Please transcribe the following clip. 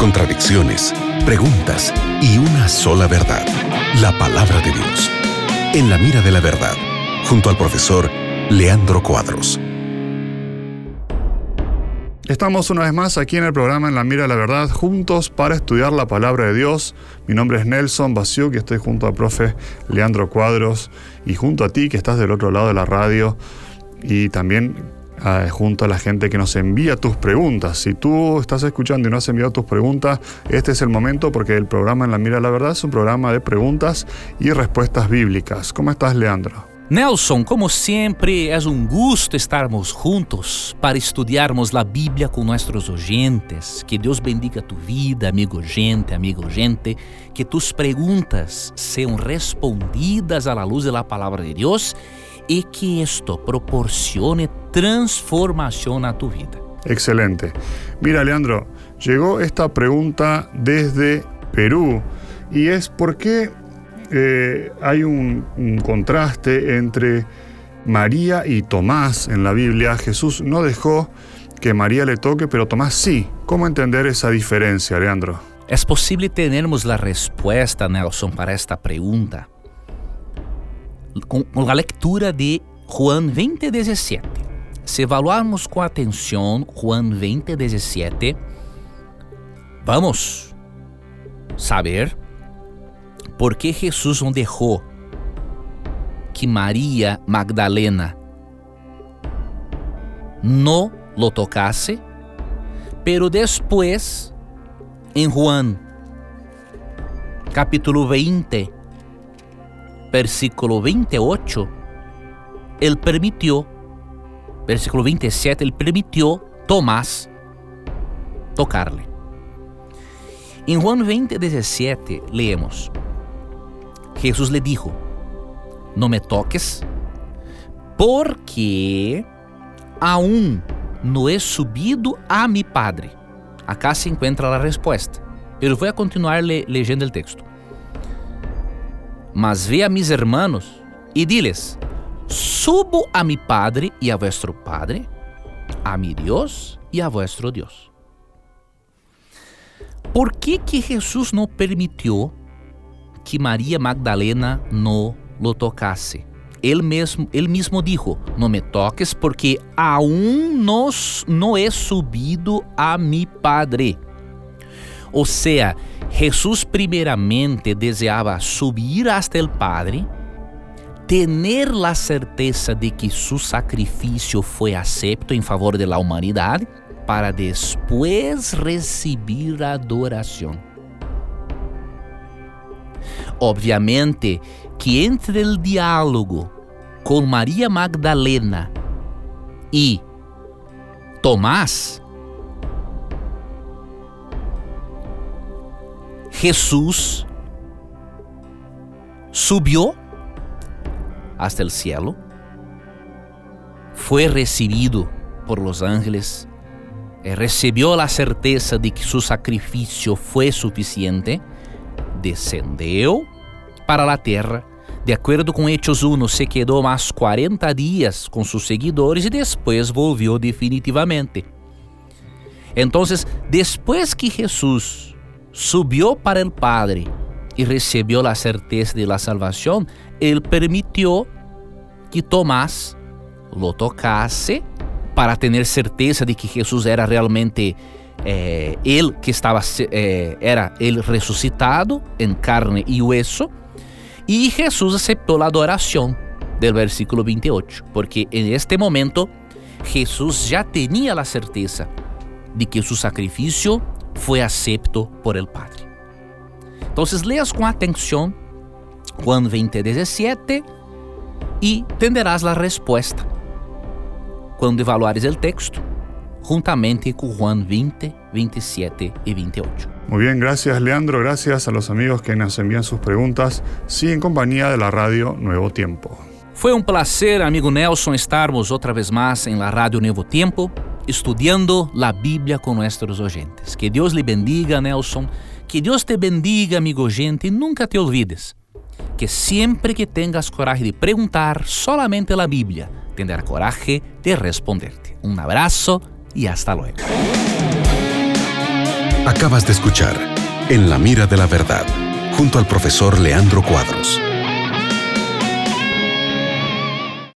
contradicciones, preguntas y una sola verdad, la palabra de Dios. En la mira de la verdad, junto al profesor Leandro Cuadros. Estamos una vez más aquí en el programa En la Mira de la Verdad, juntos para estudiar la palabra de Dios. Mi nombre es Nelson Basiuk y estoy junto al profe Leandro Cuadros y junto a ti que estás del otro lado de la radio y también junto a la gente que nos envía tus preguntas. Si tú estás escuchando y no has enviado tus preguntas, este es el momento porque el programa En la Mira de la Verdad es un programa de preguntas y respuestas bíblicas. ¿Cómo estás, Leandro? Nelson, como sempre, é um gosto estarmos juntos para estudarmos a Bíblia com nossos oyentes. Que Deus bendiga tu vida, amigo gente, amigo gente. Que tus perguntas sejam respondidas à luz da palavra de Deus e que isto proporcione transformação na tu vida. Excelente. Mira, Leandro, llegó esta pregunta desde Perú y es por qué eh, hay un, un, contraste entre María y Tomás en la Biblia. Jesús no dejó que María le toque, pero Tomás sí. ¿Cómo entender esa diferencia, Leandro? Es posible tenermos la respuesta, Nelson, para esta pregunta com a leitura de Juan 20, 17. Se evaluarmos com atenção Juan 20, 17, vamos saber por que Jesus não deixou que Maria Magdalena não lo tocasse, pero depois, em Juan, capítulo 20, versículo 28, Él permitió, versículo 27, Él permitió Tomás tocarle. En Juan 20, 17 leemos, Jesús le dijo, no me toques, porque aún no he subido a mi Padre. Acá se encuentra la respuesta, pero voy a continuar le leyendo el texto. Mas ve a mis hermanos e diles: Subo a mi Padre e a vuestro Padre, a mi Deus e a vuestro Deus. Por que que Jesus não permitiu que Maria Magdalena não lo tocasse? Ele mesmo, ele mesmo dijo: Não me toques, porque aún nos não é subido a mi Padre. Ou seja, Jesús primeramente deseaba subir hasta el Padre, tener la certeza de que su sacrificio fue acepto en favor de la humanidad, para después recibir adoración. Obviamente que entre el diálogo con María Magdalena y Tomás, Jesús subió hasta el cielo, fue recibido por los ángeles, eh, recibió la certeza de que su sacrificio fue suficiente, descendió para la tierra. De acuerdo com Hechos 1, se quedou mais 40 dias com seus seguidores e depois volviu definitivamente. Então, depois que Jesus subió para el Padre y recibió la certeza de la salvación, Él permitió que Tomás lo tocase para tener certeza de que Jesús era realmente eh, Él que estaba, eh, era Él resucitado en carne y hueso. Y Jesús aceptó la adoración del versículo 28, porque en este momento Jesús ya tenía la certeza de que su sacrificio foi acepto por el Padre. Então, leas com atenção Juan 20, 17 e tenderás a resposta quando evaluares o texto juntamente com Juan 20, 27 e 28. Muy bien, gracias Leandro, gracias a los amigos que nos envían sus preguntas, sí en compañía de la radio Nuevo Tiempo. Foi um prazer, amigo Nelson, estarmos outra vez mais em la Rádio Novo Tempo, estudando a Bíblia com nossos oyentes. Que Deus lhe bendiga, Nelson. Que Deus te bendiga, amigo gente, e nunca te olvides que sempre que tengas coragem de perguntar solamente a Bíblia, tendrá coragem de responderte. Um abraço e hasta luego. Acabas de escuchar En la mira de la verdad, junto al profesor Leandro Cuadros.